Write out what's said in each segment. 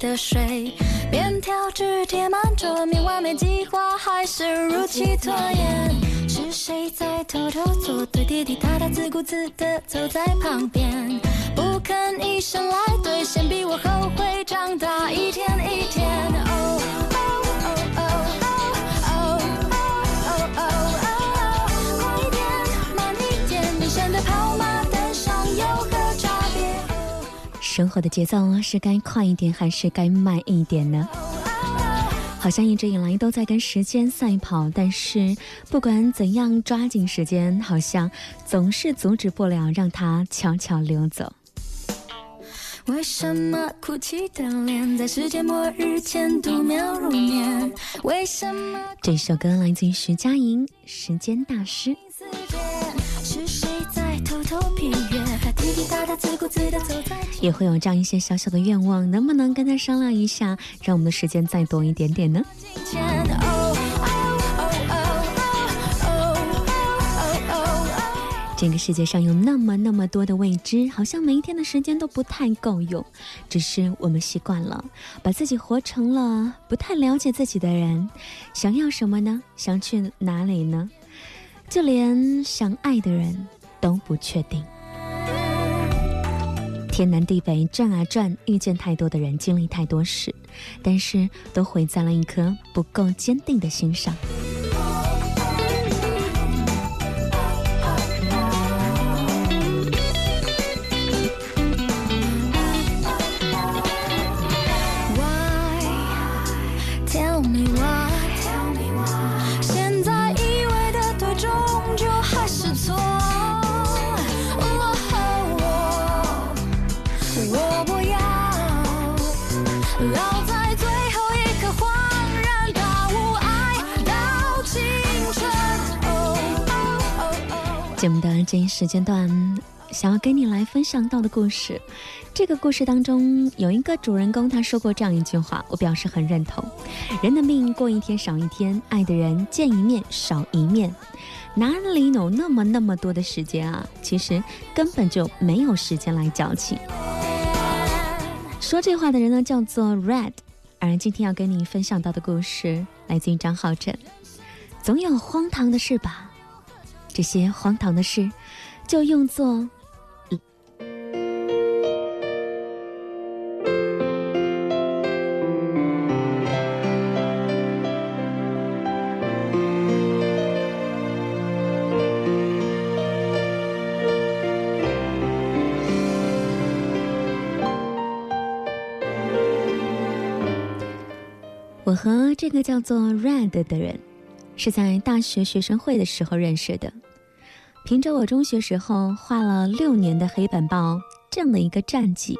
的水，面。条纸贴满桌面，完美计划还是如期拖延。是谁在偷偷作对，滴滴答答，自顾自地走在旁边，不肯一声来兑现，逼我后悔长大一天一天。生活的节奏是该快一点还是该慢一点呢？好像一直以来都在跟时间赛跑，但是不管怎样抓紧时间，好像总是阻止不了让它悄悄溜走。为什么哭泣的脸在世界末日前度秒如年？为什么这首歌来自于徐佳莹《时间大师》。也会有这样一些小小的愿望，能不能跟他商量一下，让我们的时间再多一点点呢？这个世界上有那么那么多的未知，好像每一天的时间都不太够用。只是我们习惯了，把自己活成了不太了解自己的人。想要什么呢？想去哪里呢？就连想爱的人都不确定。天南地北转啊转，遇见太多的人，经历太多事，但是都毁在了一颗不够坚定的心上。节目的这一时间段，想要跟你来分享到的故事，这个故事当中有一个主人公，他说过这样一句话，我表示很认同：人的命过一天少一天，爱的人见一面少一面，哪里有那么那么多的时间啊？其实根本就没有时间来矫情。说这话的人呢，叫做 Red，而今天要跟你分享到的故事来自于张浩辰。总有荒唐的事吧。这些荒唐的事，就用作。我和这个叫做 Red 的人。是在大学学生会的时候认识的，凭着我中学时候画了六年的黑板报这样的一个战绩，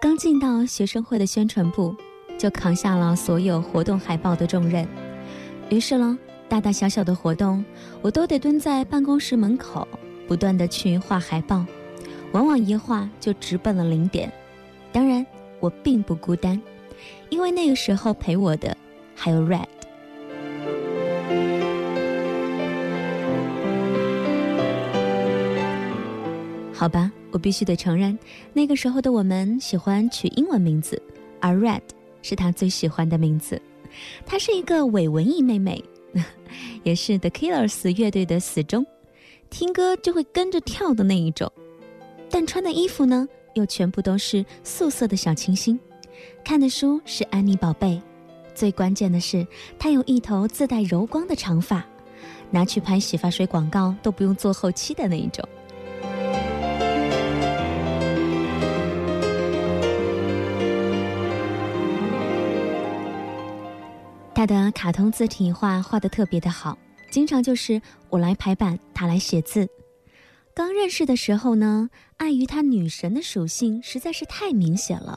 刚进到学生会的宣传部，就扛下了所有活动海报的重任。于是呢，大大小小的活动，我都得蹲在办公室门口，不断的去画海报，往往一画就直奔了零点。当然，我并不孤单，因为那个时候陪我的还有 Red。好吧，我必须得承认，那个时候的我们喜欢取英文名字，而 Red 是他最喜欢的名字。她是一个伪文艺妹妹，也是 The Killers 乐队的死忠，听歌就会跟着跳的那一种。但穿的衣服呢，又全部都是素色的小清新。看的书是安妮宝贝，最关键的是，她有一头自带柔光的长发，拿去拍洗发水广告都不用做后期的那一种。他的卡通字体画画的特别的好，经常就是我来排版，他来写字。刚认识的时候呢，碍于他女神的属性实在是太明显了，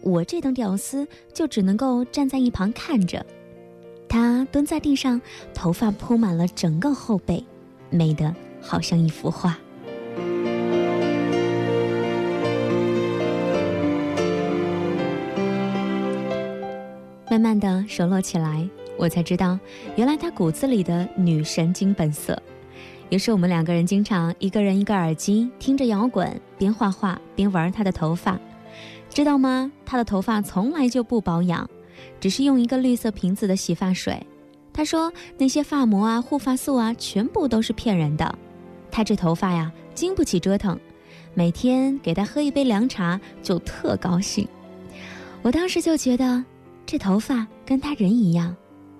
我这等屌丝就只能够站在一旁看着。他蹲在地上，头发铺满了整个后背，美得好像一幅画。慢慢的熟络起来，我才知道，原来他骨子里的女神经本色。于是我们两个人经常一个人一个耳机，听着摇滚，边画画边玩他的头发。知道吗？他的头发从来就不保养，只是用一个绿色瓶子的洗发水。他说那些发膜啊、护发素啊，全部都是骗人的。他这头发呀，经不起折腾，每天给他喝一杯凉茶就特高兴。我当时就觉得。这头发跟他人一样，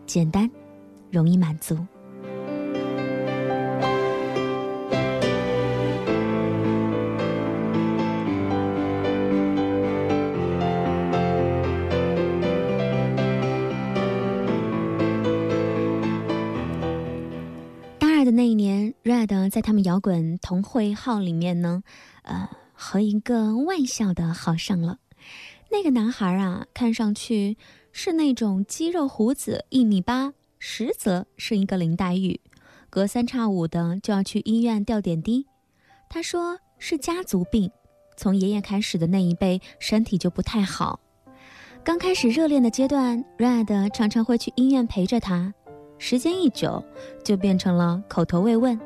简单，容易满足。大二的那一年，Red 在他们摇滚同会号里面呢，呃，和一个外校的好上了。那个男孩啊，看上去是那种肌肉胡子一米八，实则是一个林黛玉，隔三差五的就要去医院吊点滴。他说是家族病，从爷爷开始的那一辈身体就不太好。刚开始热恋的阶段，Red 常常会去医院陪着他，时间一久就变成了口头慰问，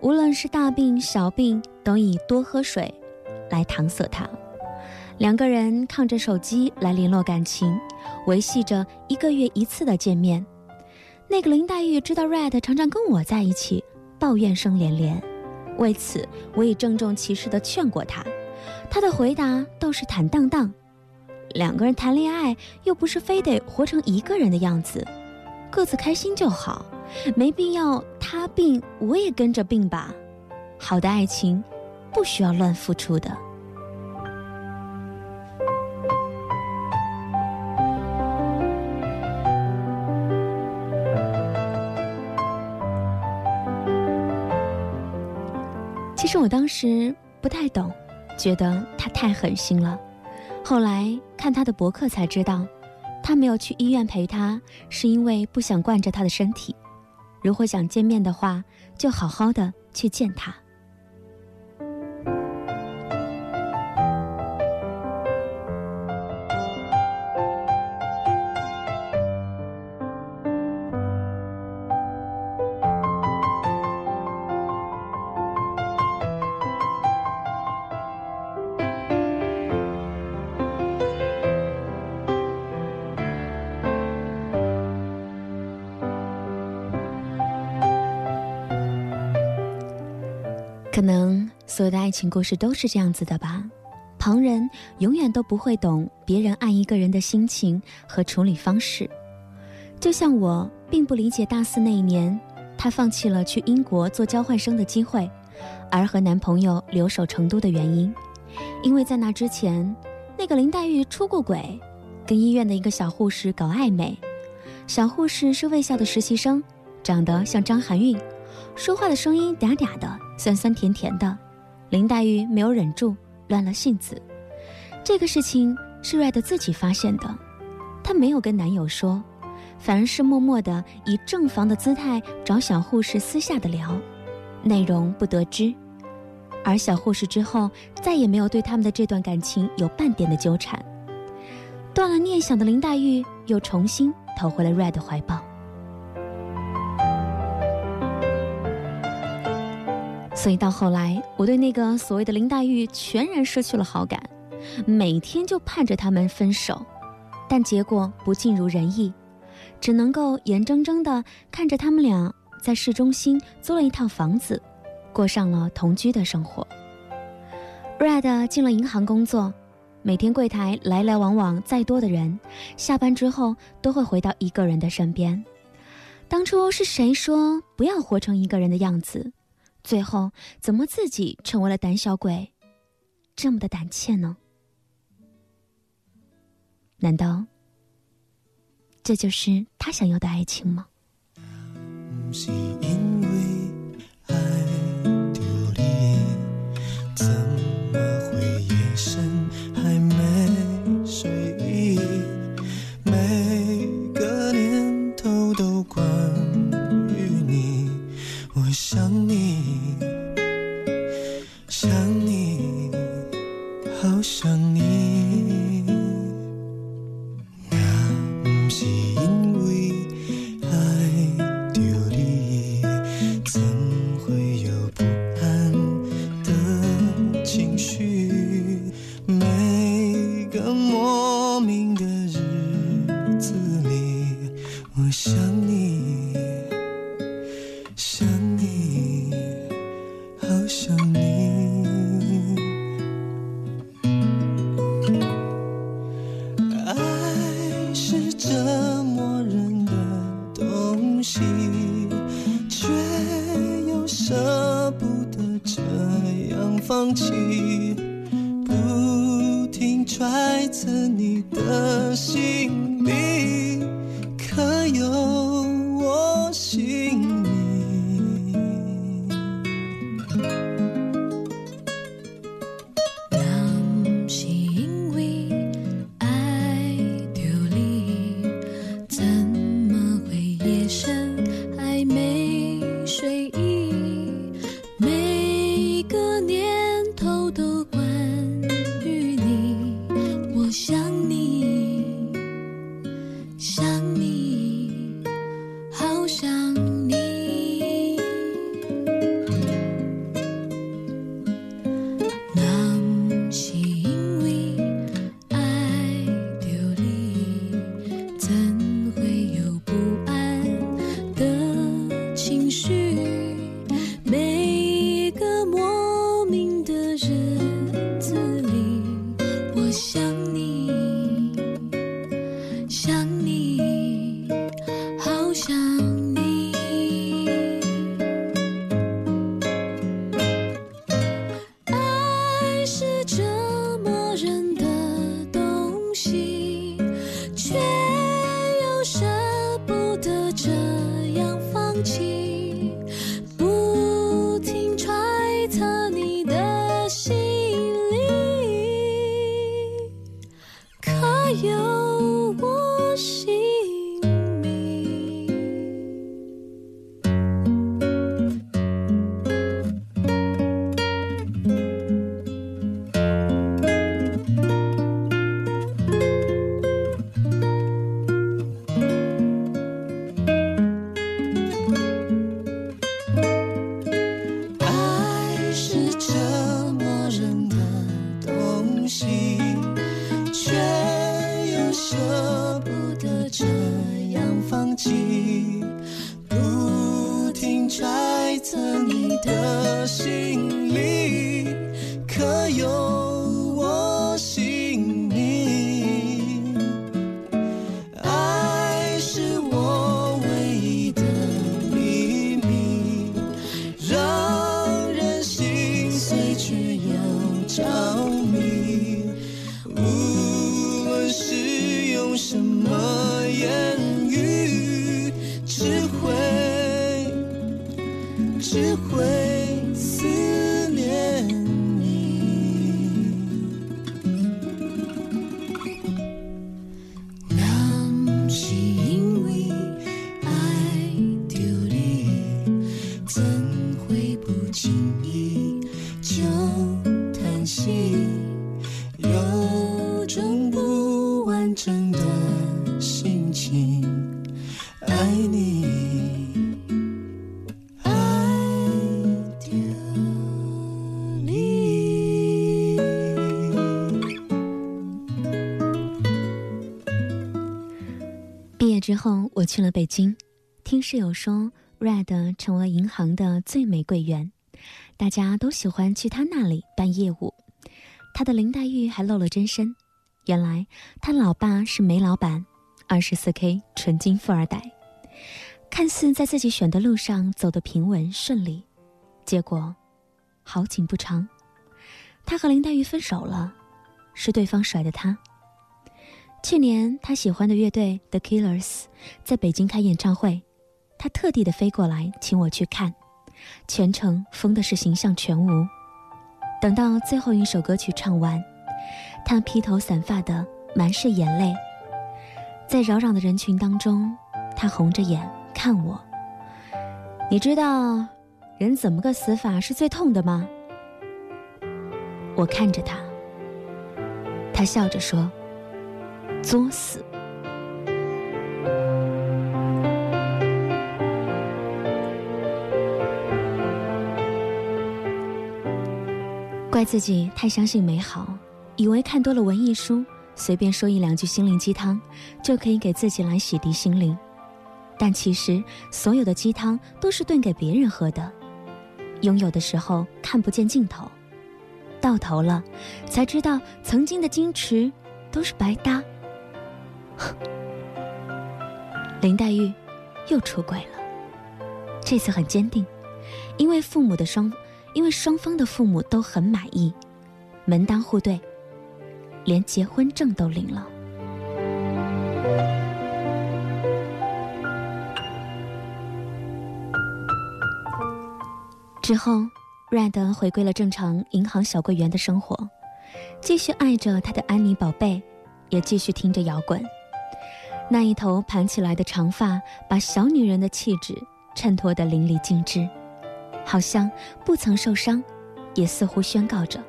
无论是大病小病，都以多喝水来搪塞他。两个人靠着手机来联络感情，维系着一个月一次的见面。那个林黛玉知道 Red 常常跟我在一起，抱怨声连连。为此，我也郑重其事地劝过他，他的回答倒是坦荡荡。两个人谈恋爱又不是非得活成一个人的样子，各自开心就好，没必要他病我也跟着病吧。好的爱情，不需要乱付出的。我当时不太懂，觉得他太狠心了。后来看他的博客才知道，他没有去医院陪他，是因为不想惯着他的身体。如果想见面的话，就好好的去见他。爱情故事都是这样子的吧，旁人永远都不会懂别人爱一个人的心情和处理方式。就像我并不理解大四那一年，她放弃了去英国做交换生的机会，而和男朋友留守成都的原因，因为在那之前，那个林黛玉出过轨，跟医院的一个小护士搞暧昧。小护士是卫校的实习生，长得像张含韵。说话的声音嗲嗲的，酸酸甜甜的，林黛玉没有忍住，乱了性子。这个事情是 Red 自己发现的，她没有跟男友说，反而是默默的以正房的姿态找小护士私下的聊，内容不得知。而小护士之后再也没有对他们的这段感情有半点的纠缠。断了念想的林黛玉又重新投回了 Red 的怀抱。所以到后来，我对那个所谓的林黛玉全然失去了好感，每天就盼着他们分手，但结果不尽如人意。只能够眼睁睁地看着他们俩在市中心租了一套房子，过上了同居的生活。Red 进了银行工作，每天柜台来来往往再多的人，下班之后都会回到一个人的身边。当初是谁说不要活成一个人的样子？最后怎么自己成为了胆小鬼，这么的胆怯呢？难道这就是他想要的爱情吗？揣测你的心里可有 she 智慧。去了北京，听室友说，Red 成为了银行的最美柜员，大家都喜欢去他那里办业务。他的林黛玉还露了真身，原来他老爸是煤老板，二十四 K 纯金富二代，看似在自己选的路上走得平稳顺利，结果好景不长，他和林黛玉分手了，是对方甩的他。去年他喜欢的乐队 The Killers 在北京开演唱会，他特地的飞过来请我去看，全程疯的是形象全无。等到最后一首歌曲唱完，他披头散发的满是眼泪，在扰攘的人群当中，他红着眼看我。你知道人怎么个死法是最痛的吗？我看着他，他笑着说。作死，怪自己太相信美好，以为看多了文艺书，随便说一两句心灵鸡汤，就可以给自己来洗涤心灵。但其实，所有的鸡汤都是炖给别人喝的。拥有的时候看不见尽头，到头了，才知道曾经的矜持都是白搭。林黛玉又出轨了，这次很坚定，因为父母的双，因为双方的父母都很满意，门当户对，连结婚证都领了。之后，Red 回归了正常银行小柜员的生活，继续爱着他的安妮宝贝，也继续听着摇滚。那一头盘起来的长发，把小女人的气质衬托得淋漓尽致，好像不曾受伤，也似乎宣告着，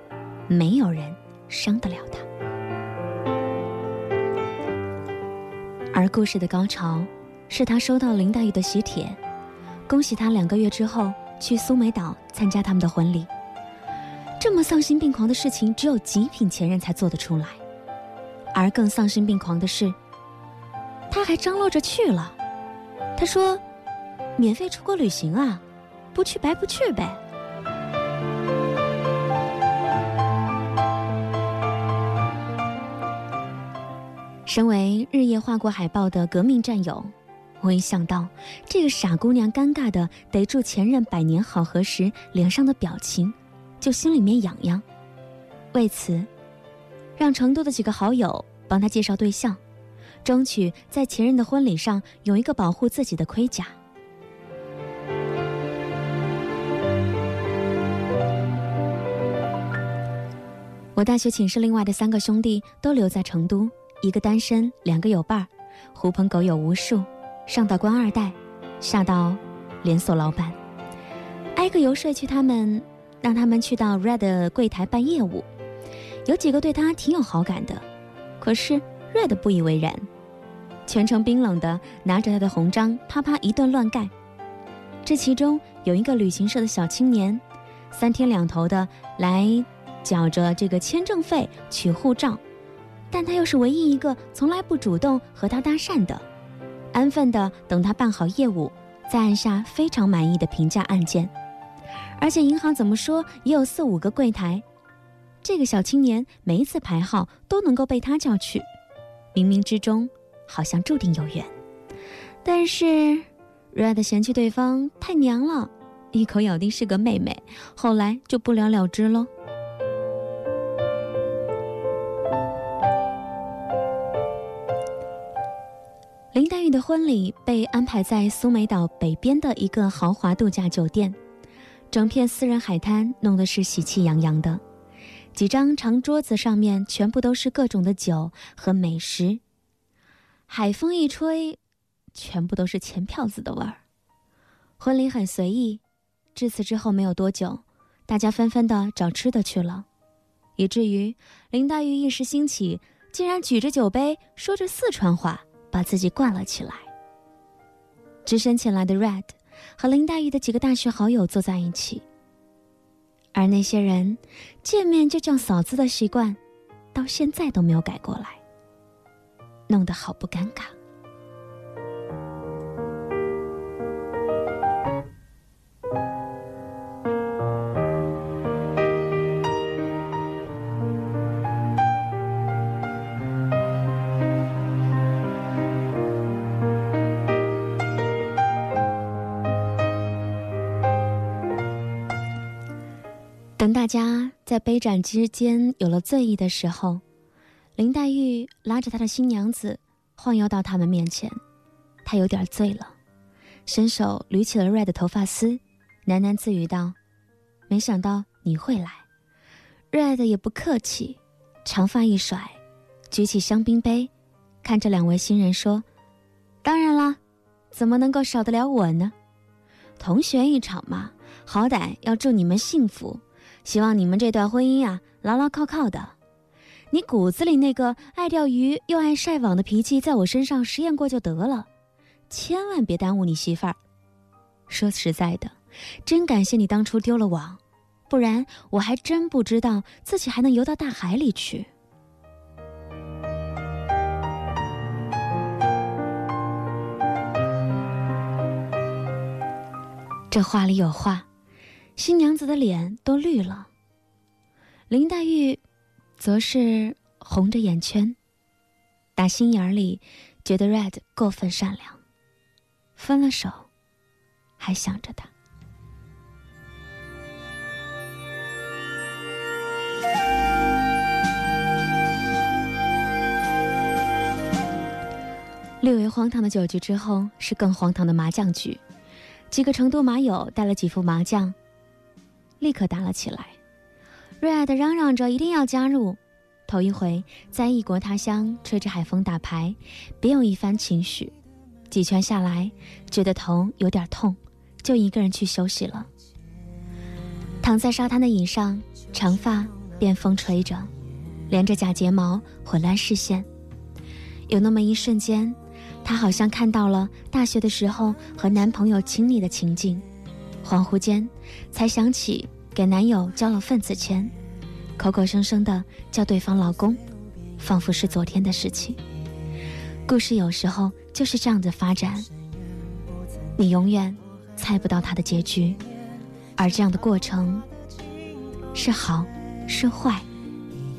没有人伤得了她。而故事的高潮，是他收到林黛玉的喜帖，恭喜他两个月之后去苏梅岛参加他们的婚礼。这么丧心病狂的事情，只有极品前任才做得出来，而更丧心病狂的是。还张罗着去了，他说：“免费出国旅行啊，不去白不去呗。”身为日夜画过海报的革命战友，我一想到这个傻姑娘尴尬的逮住前任百年好合时脸上的表情，就心里面痒痒。为此，让成都的几个好友帮她介绍对象。争取在前任的婚礼上有一个保护自己的盔甲。我大学寝室另外的三个兄弟都留在成都，一个单身，两个有伴儿，狐朋狗友无数，上到官二代，下到连锁老板，挨个游说去他们，让他们去到 Red 柜台办业务。有几个对他挺有好感的，可是 Red 不以为然。全程冰冷的拿着他的红章，啪啪一顿乱盖。这其中有一个旅行社的小青年，三天两头的来缴着这个签证费、取护照，但他又是唯一一个从来不主动和他搭讪的，安分的等他办好业务，再按下非常满意的评价按键。而且银行怎么说也有四五个柜台，这个小青年每一次排号都能够被他叫去，冥冥之中。好像注定有缘，但是 Red 嫌弃对方太娘了，一口咬定是个妹妹，后来就不了了之喽。林黛玉的婚礼被安排在苏梅岛北边的一个豪华度假酒店，整片私人海滩弄得是喜气洋洋的，几张长桌子上面全部都是各种的酒和美食。海风一吹，全部都是钱票子的味儿。婚礼很随意，至此之后没有多久，大家纷纷的找吃的去了，以至于林黛玉一时兴起，竟然举着酒杯说着四川话，把自己灌了起来。只身前来的 Red 和林黛玉的几个大学好友坐在一起，而那些人见面就叫嫂子的习惯，到现在都没有改过来。弄得好不尴尬。等大家在杯盏之间有了醉意的时候林黛玉拉着她的新娘子晃悠到他们面前。她有点醉了，伸手捋起了 Red 的头发丝，喃喃自语道：“没想到你会来。”Red 也不客气，长发一甩，举起香槟杯，看着两位新人说：“当然啦，怎么能够少得了我呢？同学一场嘛，好歹要祝你们幸福。”希望你们这段婚姻呀，牢牢靠靠的。你骨子里那个爱钓鱼又爱晒网的脾气，在我身上实验过就得了，千万别耽误你媳妇儿。说实在的，真感谢你当初丢了网，不然我还真不知道自己还能游到大海里去。这话里有话。新娘子的脸都绿了，林黛玉则是红着眼圈，打心眼里觉得 Red 过分善良，分了手还想着他。略为荒唐的酒局之后，是更荒唐的麻将局，几个成都麻友带了几副麻将。立刻打了起来，瑞爱的嚷嚷着一定要加入。头一回在异国他乡吹着海风打牌，别有一番情绪。几圈下来，觉得头有点痛，就一个人去休息了。躺在沙滩的椅上，长发被风吹着，连着假睫毛混乱视线。有那么一瞬间，她好像看到了大学的时候和男朋友亲昵的情景。恍惚间，才想起给男友交了份子钱，口口声声的叫对方老公，仿佛是昨天的事情。故事有时候就是这样的发展，你永远猜不到它的结局，而这样的过程，是好，是坏，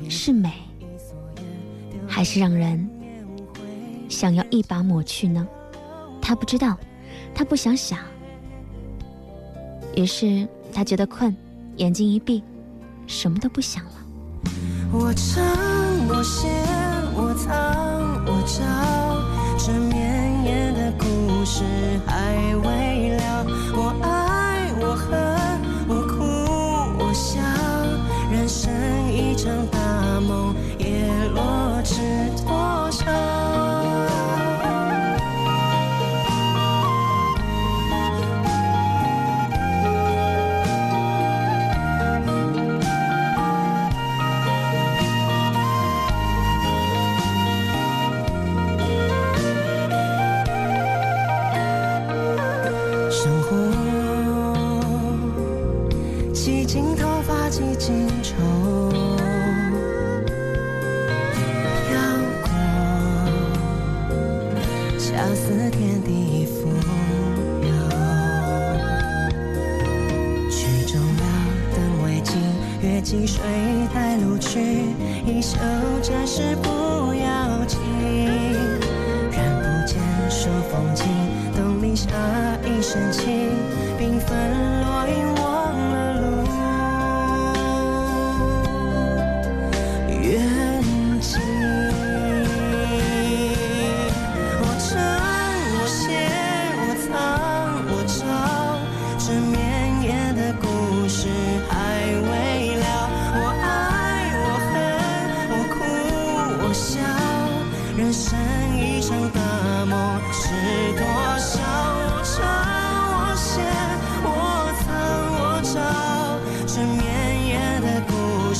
是美，还是让人想要一把抹去呢？他不知道，他不想想。于是他觉得困，眼睛一闭，什么都不想了。我唱我写我藏我找，这绵延的故事还未了。我爱我恨我哭我笑，人生一场大梦，叶落知多少。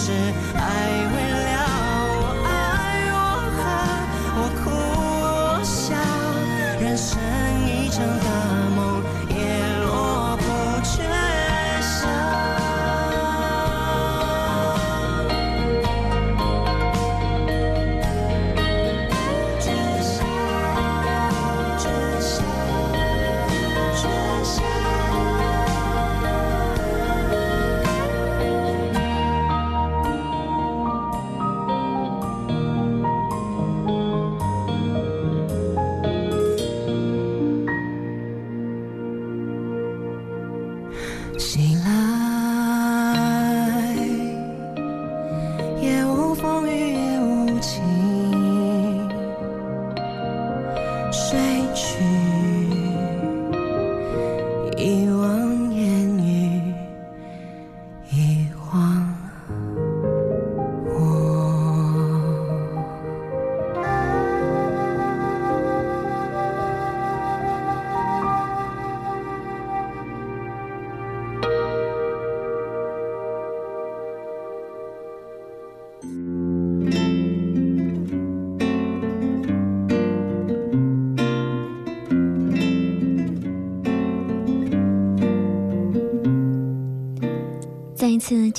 是爱未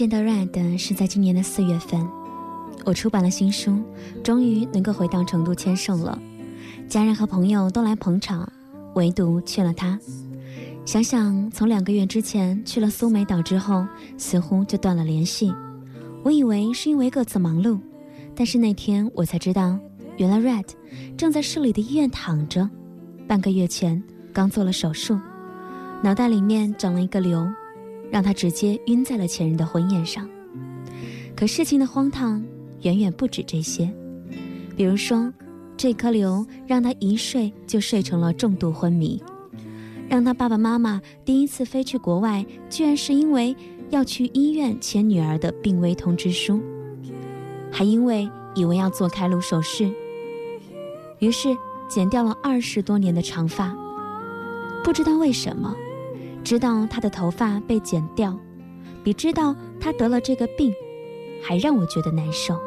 见到 Red 是在今年的四月份，我出版了新书，终于能够回到成都签售了。家人和朋友都来捧场，唯独缺了他。想想从两个月之前去了苏梅岛之后，似乎就断了联系。我以为是因为各自忙碌，但是那天我才知道，原来 Red 正在市里的医院躺着，半个月前刚做了手术，脑袋里面长了一个瘤。让他直接晕在了前任的婚宴上。可事情的荒唐远远不止这些，比如说，这颗瘤让他一睡就睡成了重度昏迷，让他爸爸妈妈第一次飞去国外，居然是因为要去医院签女儿的病危通知书，还因为以为要做开颅手术，于是剪掉了二十多年的长发，不知道为什么。知道他的头发被剪掉，比知道他得了这个病还让我觉得难受。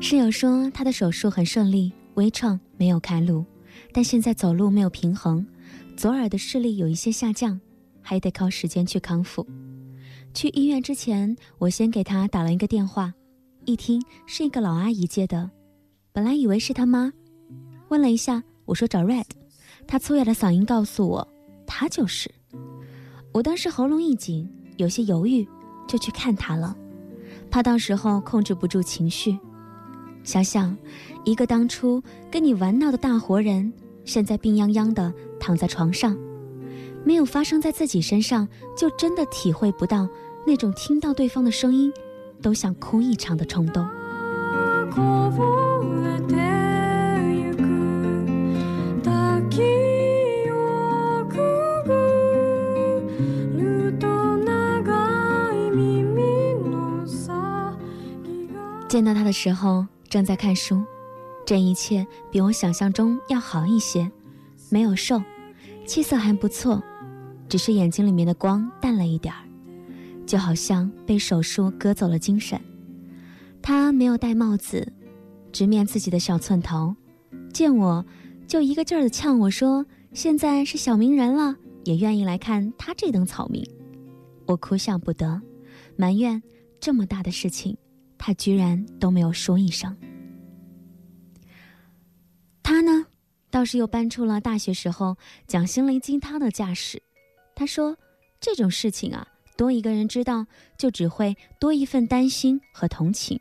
室友说他的手术很顺利，微创没有开颅，但现在走路没有平衡，左耳的视力有一些下降，还得靠时间去康复。去医院之前，我先给他打了一个电话，一听是一个老阿姨接的。本来以为是他妈，问了一下，我说找 Red，他粗哑的嗓音告诉我，他就是。我当时喉咙一紧，有些犹豫，就去看他了，怕到时候控制不住情绪。想想，一个当初跟你玩闹的大活人，现在病殃殃的躺在床上，没有发生在自己身上，就真的体会不到那种听到对方的声音，都想哭一场的冲动。见到他的时候，正在看书，这一切比我想象中要好一些，没有瘦，气色还不错，只是眼睛里面的光淡了一点儿，就好像被手术割走了精神。他没有戴帽子，直面自己的小寸头，见我，就一个劲儿的呛我说：“现在是小名人了，也愿意来看他这等草民。”我哭笑不得，埋怨这么大的事情，他居然都没有说一声。他呢，倒是又搬出了大学时候讲心灵鸡汤的架势。他说：“这种事情啊，多一个人知道，就只会多一份担心和同情。”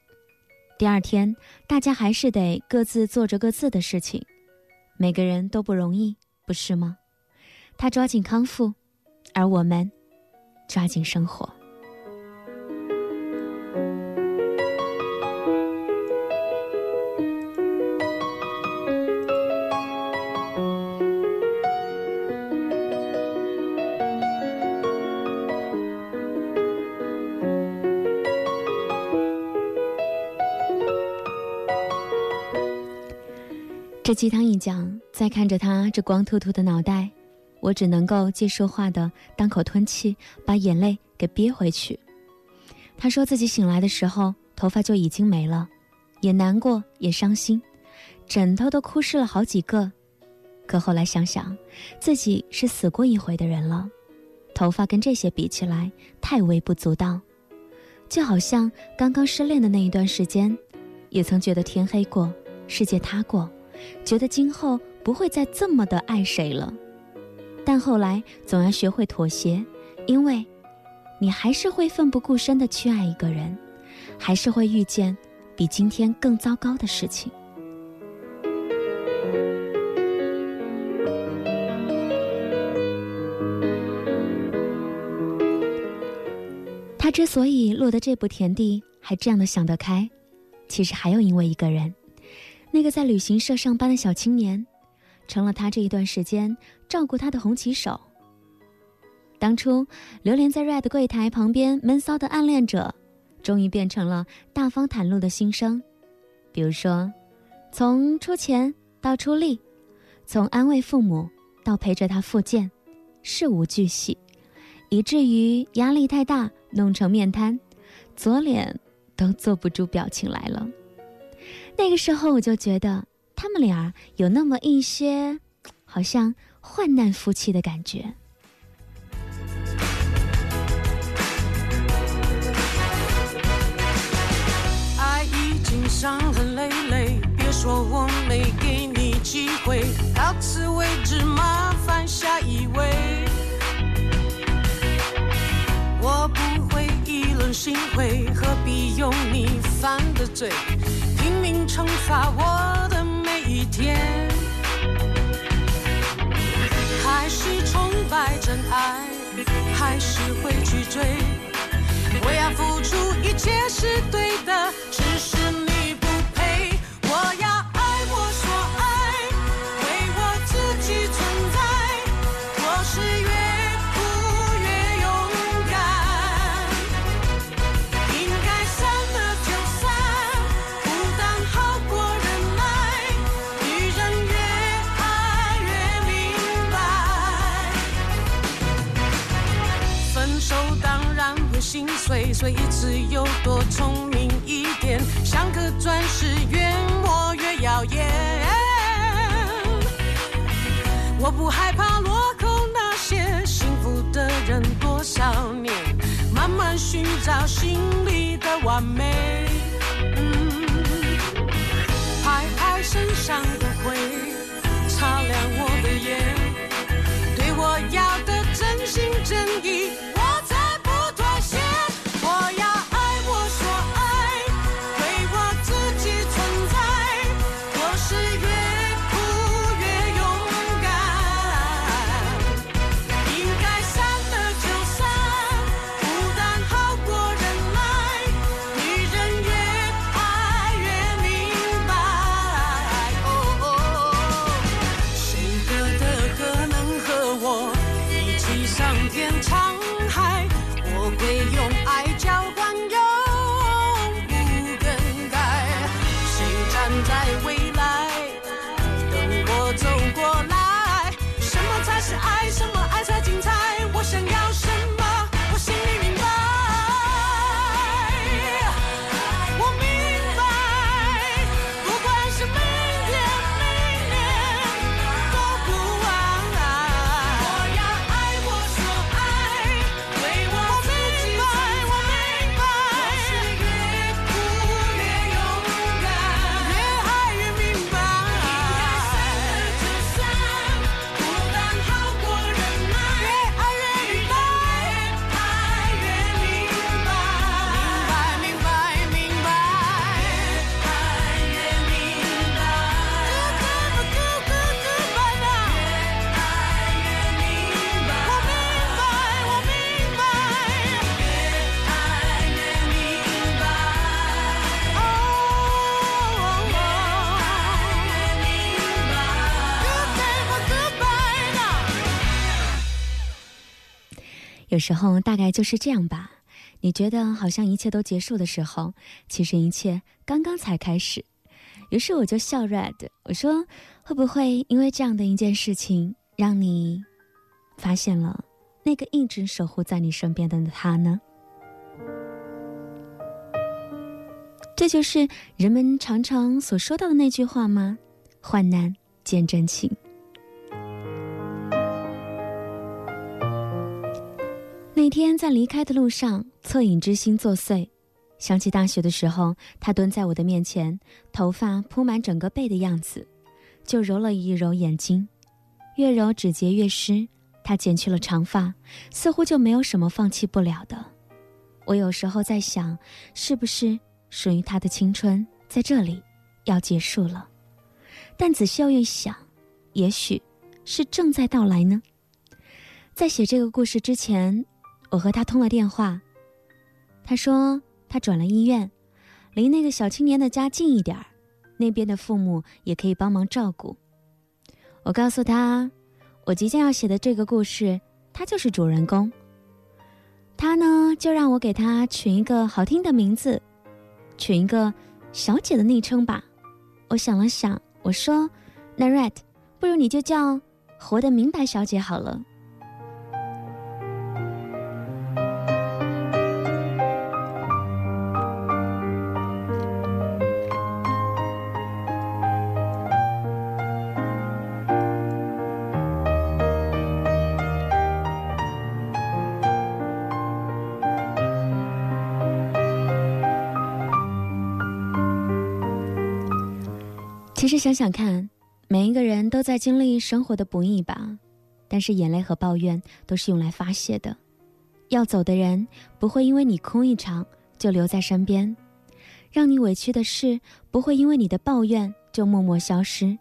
第二天，大家还是得各自做着各自的事情，每个人都不容易，不是吗？他抓紧康复，而我们抓紧生活。这鸡汤一讲，再看着他这光秃秃的脑袋，我只能够借说话的当口吞气，把眼泪给憋回去。他说自己醒来的时候头发就已经没了，也难过也伤心，枕头都哭湿了好几个。可后来想想，自己是死过一回的人了，头发跟这些比起来太微不足道，就好像刚刚失恋的那一段时间，也曾觉得天黑过，世界塌过。觉得今后不会再这么的爱谁了，但后来总要学会妥协，因为，你还是会奋不顾身的去爱一个人，还是会遇见比今天更糟糕的事情。他之所以落得这步田地，还这样的想得开，其实还有因为一个人，那个在旅行社上班的小青年，成了他这一段时间照顾他的红旗手。当初流连在 Red 柜台旁边闷骚的暗恋者，终于变成了大方袒露的心声。比如说，从出钱到出力，从安慰父母到陪着他复健，事无巨细，以至于压力太大弄成面瘫，左脸都做不出表情来了。那个时候我就觉得他们俩有那么一些，好像患难夫妻的感觉。爱已经伤痕累累，别说我没给你机会，到此为止，麻烦下一位。我不会议论心灰，何必用你犯的罪，拼命惩罚我的每一天。还是崇拜真爱，还是会去追，我要付出一切是对的，只是你。心碎，所以只有多聪明一点，像颗钻石，越磨越耀眼。我不害怕落空那些幸福的人多少年，慢慢寻找心里的完美。拍拍身上的灰，擦亮我的眼，对我要的真心真意。时候大概就是这样吧，你觉得好像一切都结束的时候，其实一切刚刚才开始。于是我就笑 Red，我说会不会因为这样的一件事情，让你发现了那个一直守护在你身边的他呢？这就是人们常常所说到的那句话吗？患难见真情。那天在离开的路上，恻隐之心作祟，想起大学的时候，他蹲在我的面前，头发铺满整个背的样子，就揉了一揉眼睛，越揉指节越湿。他剪去了长发，似乎就没有什么放弃不了的。我有时候在想，是不是属于他的青春在这里要结束了？但仔细又一想，也许是正在到来呢。在写这个故事之前。我和他通了电话，他说他转了医院，离那个小青年的家近一点儿，那边的父母也可以帮忙照顾。我告诉他，我即将要写的这个故事，他就是主人公。他呢，就让我给他取一个好听的名字，取一个小姐的昵称吧。我想了想，我说：“那 Red，不如你就叫活得明白小姐好了。”其实想想看，每一个人都在经历生活的不易吧，但是眼泪和抱怨都是用来发泄的。要走的人不会因为你哭一场就留在身边，让你委屈的事不会因为你的抱怨就默默消失。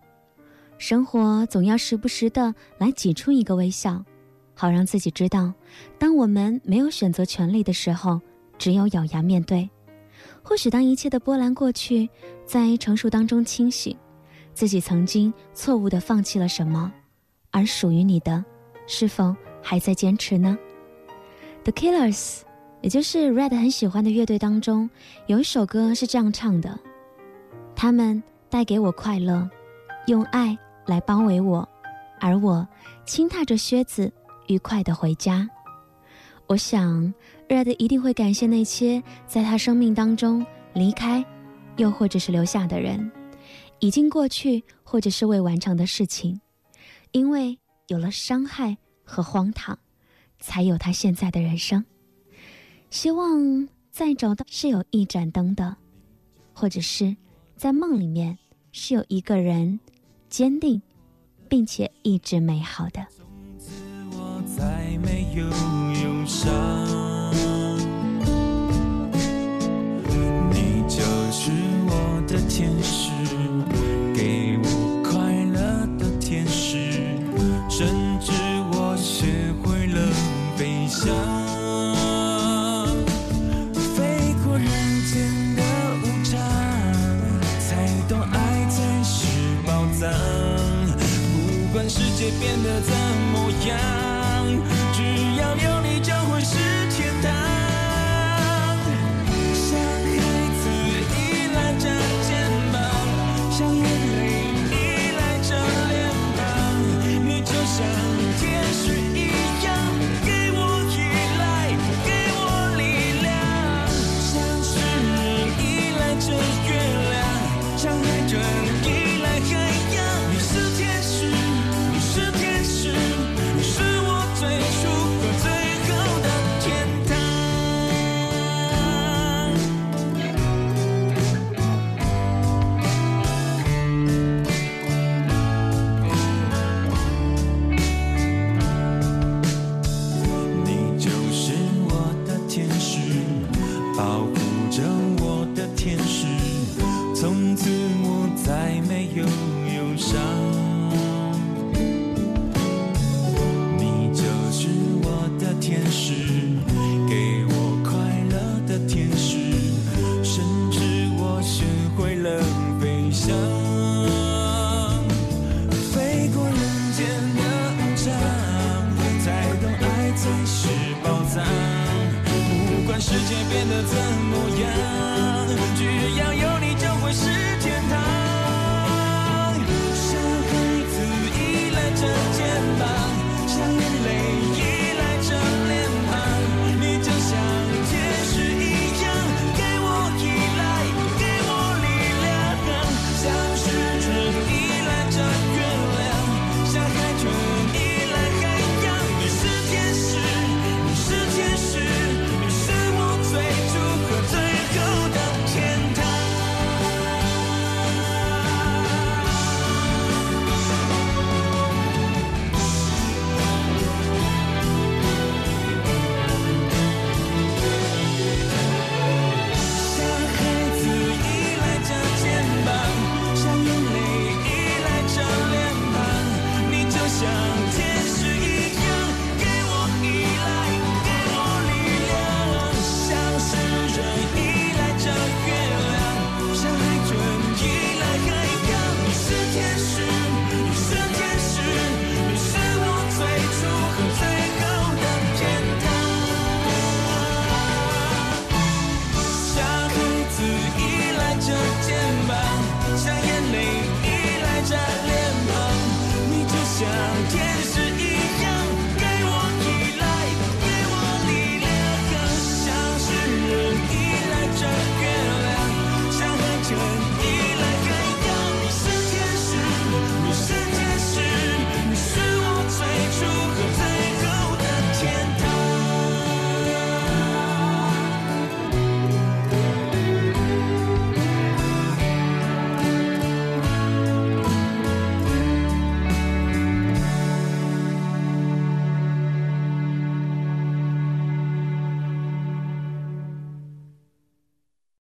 生活总要时不时的来挤出一个微笑，好让自己知道，当我们没有选择权利的时候，只有咬牙面对。或许当一切的波澜过去，在成熟当中清醒。自己曾经错误的放弃了什么，而属于你的，是否还在坚持呢？The Killers，也就是 Red 很喜欢的乐队当中，有一首歌是这样唱的：他们带给我快乐，用爱来包围我，而我轻踏着靴子，愉快的回家。我想，Red 一定会感谢那些在他生命当中离开，又或者是留下的人。已经过去或者是未完成的事情，因为有了伤害和荒唐，才有他现在的人生。希望再找到是有一盏灯的，或者是在梦里面是有一个人坚定，并且一直美好的。从此我再没有忧伤，变